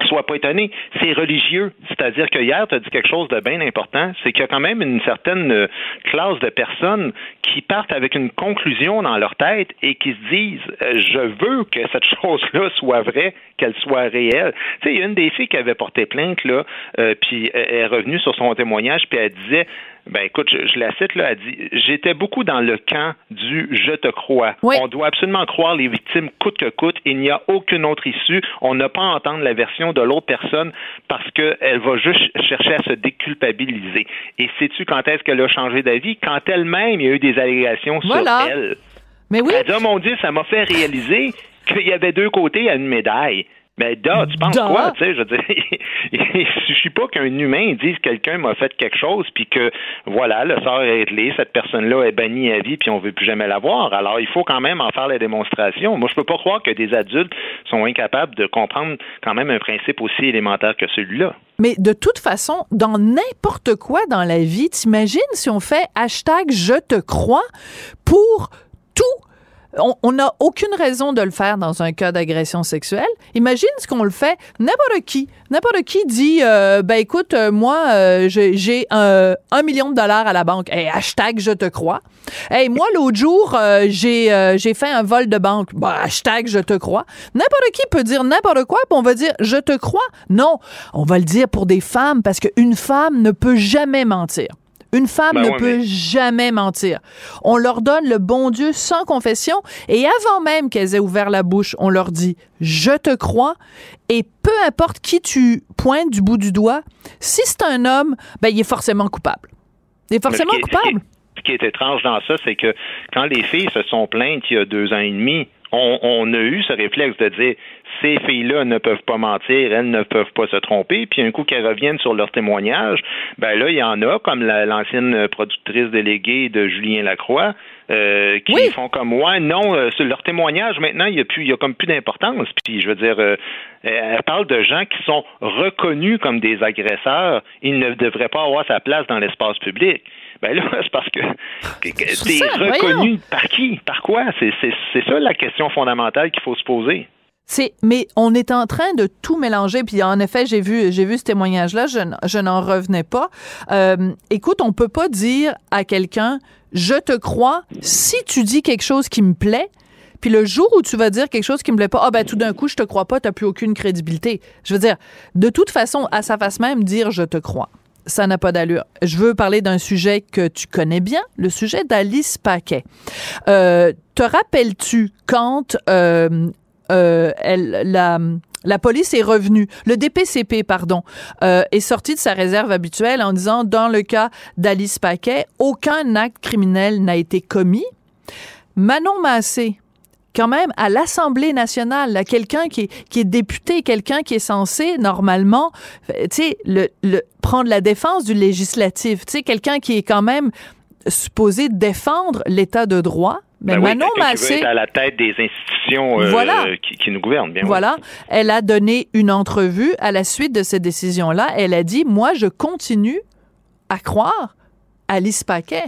Sois pas étonné, c'est religieux. C'est-à-dire que hier, tu as dit quelque chose de bien important, c'est qu'il y a quand même une certaine euh, classe de personnes qui partent avec une conclusion dans leur tête et qui se disent euh, je veux que cette chose-là soit vraie, qu'elle soit réelle. Tu sais, il y a une des filles qui avait porté plainte là, euh, puis elle est revenue sur son témoignage, puis elle disait ben écoute, je, je la cite là, elle dit J'étais beaucoup dans le camp du je te crois. On doit absolument croire les victimes coûte que coûte. Il n'y a aucune autre issue. On n'a pas à entendre la version de l'autre personne parce qu'elle va juste chercher à se déculpabiliser. Et sais-tu quand est-ce qu'elle a changé d'avis? Quand elle-même, il y a eu des allégations Voilà. sur elle. Mais oui. Elle dit, oh mon Dieu, ça m'a fait réaliser qu'il y avait deux côtés à une médaille. Mais da, tu penses Da. quoi? Tu sais, je veux dire, il suffit pas qu'un humain dise quelqu'un m'a fait quelque chose, puis que voilà, le sort est réglé, cette personne-là est bannie à vie, puis on veut plus jamais la voir. Alors, il faut quand même en faire la démonstration. Moi, je peux pas croire que des adultes sont incapables de comprendre quand même un principe aussi élémentaire que celui-là. Mais de toute façon, dans n'importe quoi dans la vie, t'imagines si on fait hashtag je te crois pour on n'a aucune raison de le faire dans un cas d'agression sexuelle. Imagine ce qu'on le fait n'importe qui. N'importe qui dit, euh, ben écoute, euh, moi, euh, j'ai un, un million de dollars à la banque. Hey, hashtag je te crois. Hey, moi, l'autre jour, euh, j'ai j'ai fait un vol de banque. Bah, hashtag je te crois. N'importe qui peut dire n'importe quoi, puis on va dire je te crois. Non, on va le dire pour des femmes parce qu'une femme ne peut jamais mentir. Une femme Ben ne peut mais- jamais mentir. On leur donne le bon Dieu sans confession et avant même qu'elles aient ouvert la bouche, on leur dit je te crois et peu importe qui tu pointes du bout du doigt, si c'est un homme, ben il est forcément coupable. Il est forcément Mais ce qui est- coupable. Ce qui est étrange dans ça, c'est que quand les filles se sont plaintes il y a deux ans et demi, on, on a eu ce réflexe de dire ces filles-là ne peuvent pas mentir, elles ne peuvent pas se tromper. Puis un coup qu'elles reviennent sur leur témoignage, ben là, il y en a, comme la- l'ancienne productrice déléguée de Julien Lacroix, euh, qui font comme ouais, non, euh, sur leur témoignage, maintenant, il y a plus, il y a comme plus d'importance. Puis je veux dire, euh, elle parle de gens qui sont reconnus comme des agresseurs. Ils ne devraient pas avoir sa place dans l'espace public. Ben là, c'est parce que, t'es reconnu voyons. par qui? Par quoi? C'est ça la question fondamentale qu'il faut se poser. Mais on est en train de tout mélanger. Puis en effet, j'ai vu, j'ai vu ce témoignage-là. Je, je n'en revenais pas. Euh, écoute, on peut pas dire à quelqu'un, je te crois, si tu dis quelque chose qui me plaît. Puis le jour où tu vas dire quelque chose qui me plaît pas, ah ben tout d'un coup je te crois pas, t'as plus aucune crédibilité. Je veux dire, de toute façon, à sa face même, dire je te crois, ça n'a pas d'allure. Je veux parler d'un sujet que tu connais bien, le sujet d'Alice Paquet. Euh, te rappelles-tu quand euh, euh, elle, la, la police est revenue, le DPCP, pardon, euh, est sorti de sa réserve habituelle en disant, dans le cas d'Alice Paquet, aucun acte criminel n'a été commis. Manon Massé, quand même à l'Assemblée nationale, quelqu'un qui est, qui est député, quelqu'un qui est censé normalement, tu sais, le, le, prendre la défense du législatif, tu sais, quelqu'un qui est quand même supposé défendre l'état de droit. Mais Ben oui, Manon veut Massé, à la tête des institutions euh, Voilà. qui, qui nous gouvernent. Bien oui. voilà, elle a donné une entrevue à la suite de cette décision-là. Elle a dit, moi, je continue à croire Alice Paquet.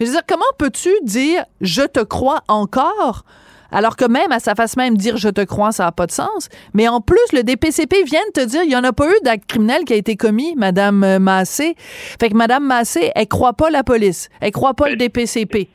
Mais je veux dire, comment peux-tu dire je te crois encore? Alors que même à sa face même dire je te crois, ça n'a pas de sens. Mais en plus, le DPCP vient de te dire il n'y en a pas eu d'acte criminel qui a été commis, Madame Massé. Fait que Madame Massé, elle croit pas la police, elle croit pas le DPCP.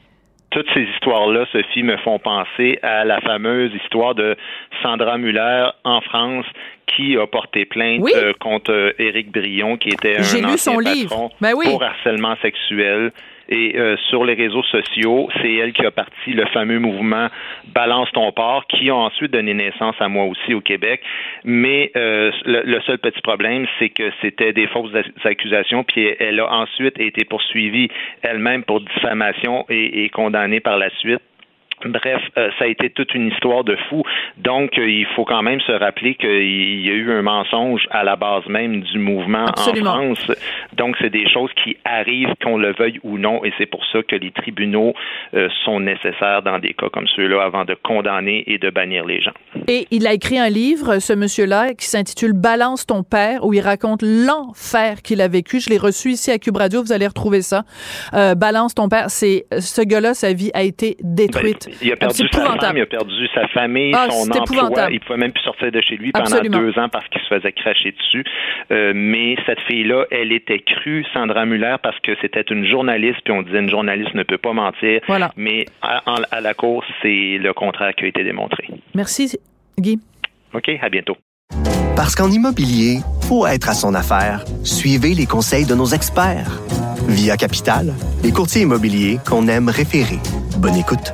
Toutes ces histoires-là, Sophie, me font penser à la fameuse histoire de Sandra Muller en France qui a porté plainte Oui. euh, contre euh, Éric Brion, qui était J'ai un lu ancien son patron livre. Ben oui. pour harcèlement sexuel. Et euh, sur les réseaux sociaux, c'est elle qui a parti le fameux mouvement Balance ton port, qui a ensuite donné naissance à moi aussi au Québec. Mais euh, le, le seul petit problème, c'est que c'était des fausses accusations, puis elle a ensuite été poursuivie elle-même pour diffamation et, et condamnée par la suite. Bref, euh, ça a été toute une histoire de fou. Donc, euh, il faut quand même se rappeler qu'il y a eu un mensonge à la base même du mouvement Absolument. en France. Donc, c'est des choses qui arrivent, qu'on le veuille ou non, et c'est pour ça que les tribunaux euh, sont nécessaires dans des cas comme ceux-là avant de condamner et de bannir les gens. Et il a écrit un livre, ce monsieur-là, qui s'intitule Balance ton père, où il raconte l'enfer qu'il a vécu. Je l'ai reçu ici à Cube Radio, vous allez retrouver ça. Euh, Balance ton père, c'est ce gars-là, sa vie a été détruite. Il a perdu C'est sa femme, il a perdu sa famille, Ah, son emploi. Il pouvait même plus sortir de chez lui pendant Absolument. deux ans parce qu'il se faisait cracher dessus. Euh, mais cette fille-là, elle était crue, Sandra Muller, parce que c'était une journaliste, puis on disait une journaliste ne peut pas mentir. Voilà. Mais à, en- à la course, c'est le contraire qui a été démontré. Merci, Guy. OK, à bientôt. Parce qu'en immobilier, pour être à son affaire, suivez les conseils de nos experts. Via Capital, les courtiers immobiliers qu'on aime référer. Bonne écoute.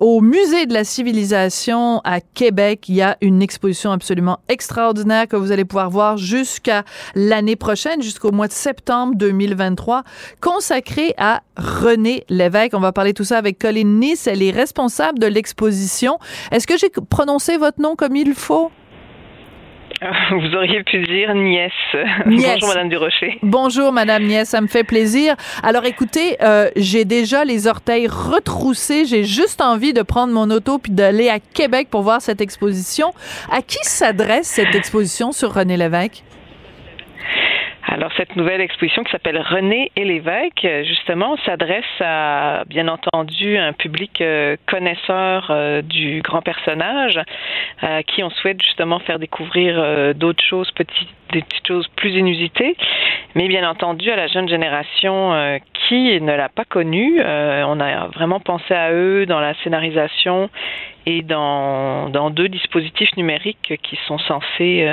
au musée de la civilisation à Québec, il y a une exposition absolument extraordinaire que vous allez pouvoir voir jusqu'à l'année prochaine, jusqu'au mois de septembre 2023, consacrée à René Lévesque. On va parler tout ça avec Colline Nice. Elle est responsable de l'exposition. Est-ce que j'ai prononcé votre nom comme il faut? Vous auriez pu dire nièce. Bonjour Madame Durocher. Bonjour Madame Nièce, ça me fait plaisir. Alors écoutez, euh, j'ai déjà les orteils retroussés. J'ai juste envie de prendre mon auto puis d'aller à Québec pour voir cette exposition. À qui s'adresse cette exposition sur René Lévesque? Alors, cette nouvelle exposition qui s'appelle René et l'évêque, justement, s'adresse à, bien entendu, un public euh, connaisseur euh, du grand personnage, à euh, qui on souhaite justement faire découvrir d'autres choses, des petites choses plus inusitées, mais bien entendu à la jeune génération qui ne l'a pas connu. on a vraiment pensé à eux dans la scénarisation et dans, dans deux dispositifs numériques qui sont censés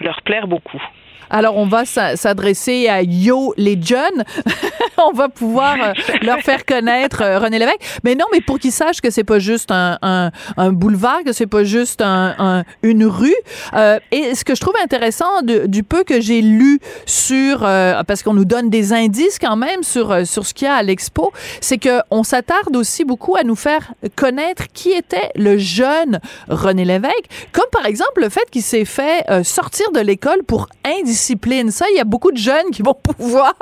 leur plaire beaucoup. Alors, on va s'adresser à Yo les jeunes. on va pouvoir euh, leur faire connaître euh, René Lévesque. Mais non, mais pour qu'ils sachent que c'est pas juste un, boulevard, que c'est pas juste un, une rue. Euh, et ce que je trouve intéressant du peu que j'ai lu sur, parce qu'on nous donne des indices quand même sur sur ce qu'il y a à l'expo, c'est que on s'attarde aussi beaucoup à nous faire connaître qui était le jeune René Lévesque, comme par exemple le fait qu'il s'est fait sortir de l'école pour indiscipline discipline. Ça, il y a beaucoup de jeunes qui vont pouvoir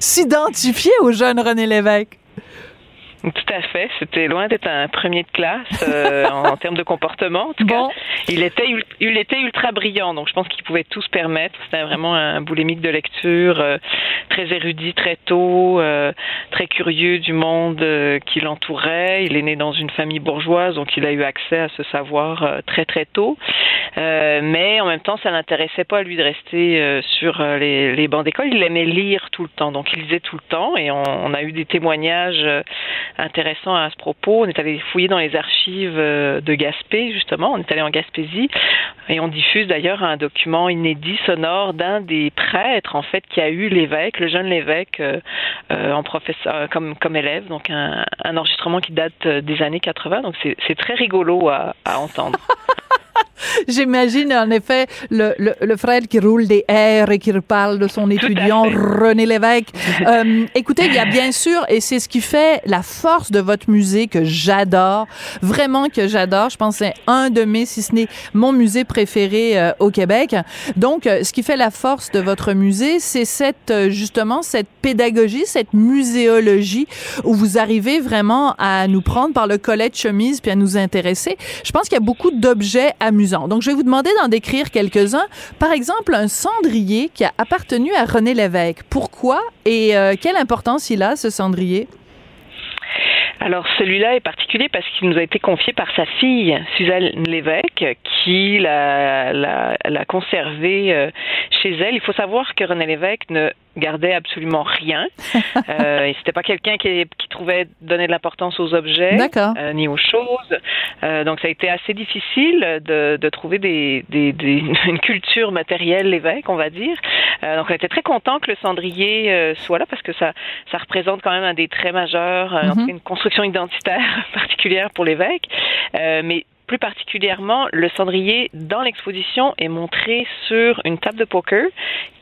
s'identifier au jeune René Lévesque. Tout à fait. C'était loin d'être un premier de classe euh, en, termes de comportement. En tout cas, il était, ultra brillant, donc je pense qu'il pouvait tout se permettre. C'était vraiment un boulémique de lecture, euh, très érudit, très tôt, euh, très curieux du monde qui l'entourait. Il est né dans une famille bourgeoise, donc il a eu accès à ce savoir très très tôt. mais en même temps, ça l'intéressait pas à lui de rester sur les, bancs d'école. Il aimait lire tout le temps, donc il lisait tout le temps, et on, a eu des témoignages intéressant à ce propos. On est allé fouiller dans les archives euh, de Gaspé, justement. On est allé Et on diffuse d'ailleurs un document inédit sonore d'un des prêtres, en fait, qui a eu l'évêque, le jeune l'évêque, euh, euh, en professeur, comme, comme élève. Donc, un, enregistrement qui date des années 80. Donc, c'est très rigolo à entendre. J'imagine en effet le, le, le, frère qui roule des airs et qui parle de son étudiant René Lévesque. euh, écoutez, il y a bien sûr, et c'est ce qui fait la force de votre musée que j'adore, vraiment que j'adore. Je pense que c'est un de mes, si ce n'est mon musée préféré euh, au Québec. Donc, euh, ce qui fait la force de votre musée, c'est cette euh, justement cette pédagogie, cette muséologie où vous arrivez vraiment à nous prendre par le collet de chemise puis à nous intéresser. Je pense qu'il y a beaucoup d'objets Donc, je vais vous demander d'en décrire quelques-uns. Par exemple, un cendrier qui a appartenu à René Lévesque. Pourquoi et euh, quelle importance il a, ce cendrier? Alors celui-là est particulier parce qu'il nous a été confié par sa fille, Suzanne Lévesque, qui l'a conservé euh, chez elle. Il faut savoir que René Lévesque ne gardait absolument rien. euh, c'était pas quelqu'un qui, qui, trouvait donner de l'importance aux objets euh, ni aux choses. Euh, donc ça a été assez difficile de, de trouver des, des, des, une culture matérielle l'évêque, on va dire. Euh, donc on était très content que le cendrier euh, soit là parce que ça ça représente quand même un des traits majeurs, euh, mm-hmm. une construction identitaire particulière pour l'évêque. mais plus particulièrement, le cendrier dans l'exposition est montré sur une table de poker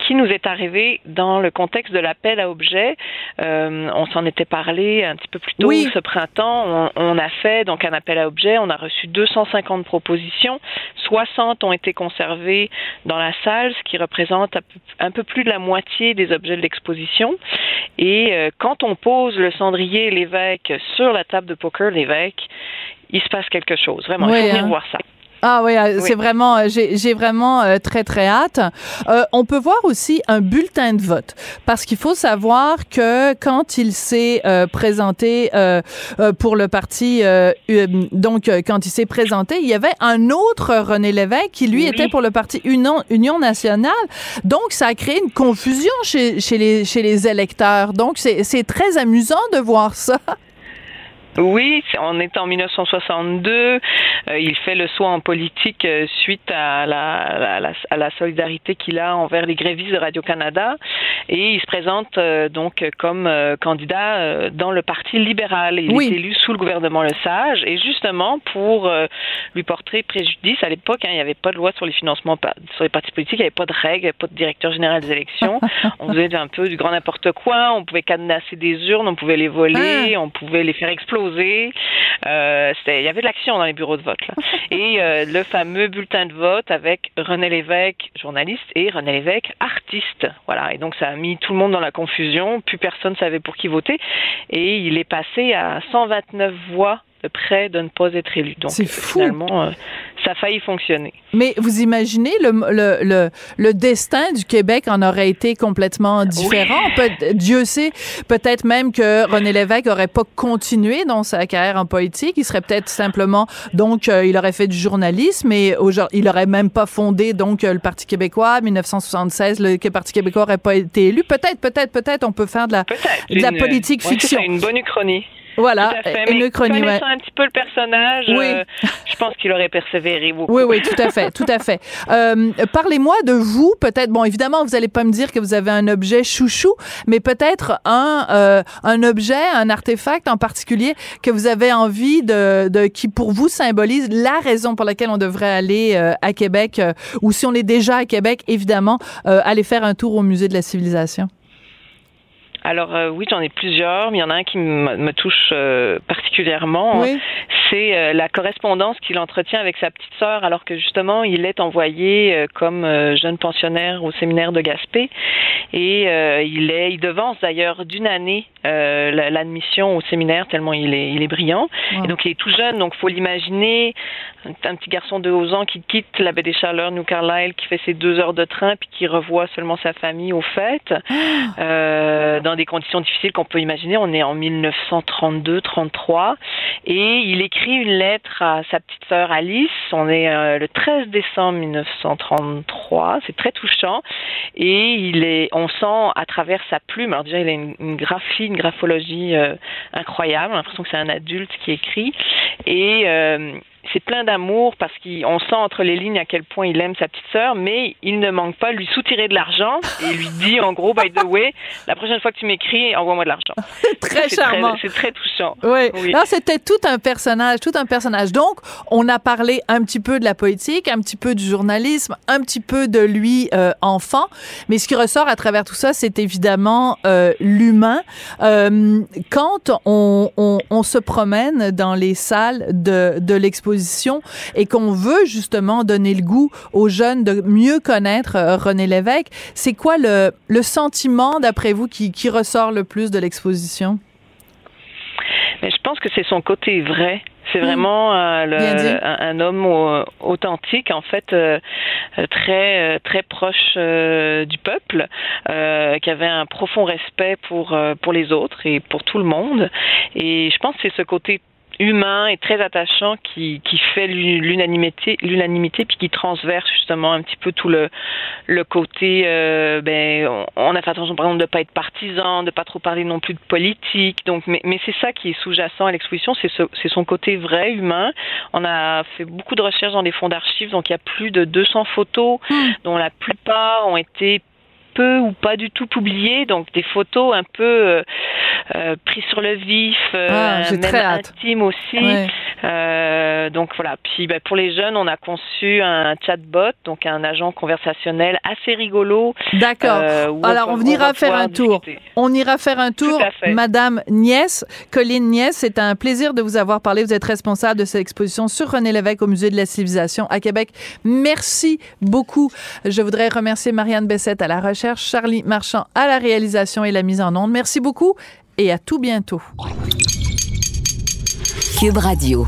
qui nous est arrivé dans le contexte de l'appel à objets. Euh, on s'en était parlé un petit peu plus tôt ce printemps. On, a fait donc un appel à objets. On a reçu 250 propositions. 60 ont été conservées dans la salle, ce qui représente un peu plus de la moitié des objets de l'exposition. Et euh, quand on pose le cendrier l'évêque sur la table de poker, l'évêque il se passe quelque chose. Vraiment, il faut venir hein. voir ça. Ah oui, euh, c'est vraiment, euh, j'ai vraiment euh, très très hâte. on peut voir aussi un bulletin de vote parce qu'il faut savoir que quand il s'est présenté pour le parti, donc quand il s'est présenté, il y avait un autre René Lévesque qui lui était pour le parti Union, Union nationale. Donc ça a créé une confusion chez, chez les chez les électeurs. Donc c'est très amusant de voir ça. Oui, on est en 1962. Euh, il fait le saut en politique euh, suite à la, à la, solidarité qu'il a envers les grévistes de Radio-Canada. et il se présente donc comme candidat dans le Parti libéral. Il est élu sous le gouvernement Le Sage et justement pour lui porter préjudice à l'époque, hein, il n'y avait pas de loi sur les financements sur les partis politiques, il n'y avait pas de règles, il n'y avait pas de directeur général des élections. on faisait un peu du grand n'importe quoi, on pouvait cadenasser des urnes, on pouvait les voler, ah. on pouvait les faire exploser. Euh, il y avait de l'action dans les bureaux de vote. Là. Et euh, le fameux bulletin de vote avec René Lévesque, journaliste, et René Lévesque, artiste. Voilà. Et donc ça a mis tout le monde dans la confusion. Plus personne savait pour qui voter. Et il est passé à 129 voix près de ne pas être élu. Donc finalement, euh, ça a failli fonctionner. Mais vous imaginez le, le, le, le, destin du Québec en aurait été complètement différent. Dieu sait, peut-être même que René Lévesque aurait pas continué dans sa carrière en politique. Il serait peut-être simplement donc euh, il aurait fait du journalisme et il aurait même pas fondé donc le Parti québécois. 1976, le Parti québécois aurait pas été élu. Peut-être, peut-être, peut-être, on peut faire de la, de la politique fiction. C'est une bonne uchronie. Voilà, une chronique. un petit peu le personnage, oui. Euh, je pense qu'il aurait persévéré beaucoup. Oui, oui, tout à fait, tout à fait. Euh, Parlez-moi de vous, peut-être. Bon, évidemment, vous allez pas me dire que vous avez un objet chouchou, mais peut-être un euh, un objet, un artefact en particulier que vous avez envie de, de qui pour vous symbolise la raison pour laquelle on devrait aller euh, à Québec, euh, ou si on est déjà à Québec, évidemment, aller faire un tour au musée de la civilisation. Alors euh, oui, j'en ai plusieurs, mais il y en a un qui me, touche euh, particulièrement. C'est euh, la correspondance qu'il entretient avec sa petite sœur, alors que justement il est envoyé comme jeune pensionnaire au séminaire de Gaspé, et il est, il devance d'ailleurs d'une année l'admission au séminaire tellement il est, il est brillant. Et donc il est tout jeune, donc faut l'imaginer, un, petit garçon de 11 ans qui quitte la baie des Chaleurs, New Carlisle, qui fait ses deux heures de train, puis qui revoit seulement sa famille au fait. Ah dans des conditions difficiles qu'on peut imaginer. On est en 1932-33 et il écrit une lettre à sa petite sœur Alice. On est euh, le 13 décembre 1933. C'est très touchant et il est, on sent à travers sa plume. Alors déjà, il a une, graphie, une graphologie euh, incroyable. On a l'impression que c'est un adulte qui écrit et euh, c'est plein d'amour parce qu'on sent entre les lignes à quel point il aime sa petite sœur, mais il ne manque pas de lui soutirer de l'argent et lui dit en gros, by the way, la prochaine fois que tu m'écris, envoie-moi de l'argent. très charmant. C'est très touchant. Oui. oui. c'était tout un personnage, tout un personnage. Donc, on a parlé un petit peu de la politique, un petit peu du journalisme, un petit peu de lui euh, enfant, mais ce qui ressort à travers tout ça, c'est évidemment euh, l'humain. Euh, quand on, on, on, se promène dans les salles de, de l'exposition, et qu'on veut justement donner le goût aux jeunes de mieux connaître euh, René Lévesque, c'est quoi le, le sentiment, d'après vous, qui, qui ressort le plus de l'exposition? Mais je pense que c'est son côté vrai. C'est hmm. vraiment euh, un, homme authentique, en fait, euh, très très proche du peuple, qui avait un profond respect pour pour les autres et pour tout le monde. Et je pense que c'est ce côté humain et très attachant qui, qui fait l'unanimité l'unanimité puis qui transverse justement un petit peu tout le le côté euh, ben on, a fait attention par exemple de pas être partisan de pas trop parler non plus de politique donc mais, mais c'est ça qui est sous-jacent à l'exposition c'est c'est son côté vrai humain on a fait beaucoup de recherches dans des fonds d'archives donc il y a plus de 200 photos hmm. dont la plupart ont été peu ou pas du tout publié, donc des photos un peu euh, euh prises sur le vif, euh, ah, même très intime aussi. Donc voilà. Puis ben, pour les jeunes, on a conçu un chatbot, donc un agent conversationnel assez rigolo. D'accord. Alors on, ira faire un tour. On ira faire un tour. Madame Niès, Colline Niès, c'est un plaisir de vous avoir parlé. Vous êtes responsable de cette exposition sur René Lévesque au Musée de la Civilisation à Québec. Merci beaucoup. Je voudrais remercier Marianne Bessette à la Charlie Marchand à la réalisation et la mise en onde. Merci beaucoup et à tout bientôt. Cube Radio.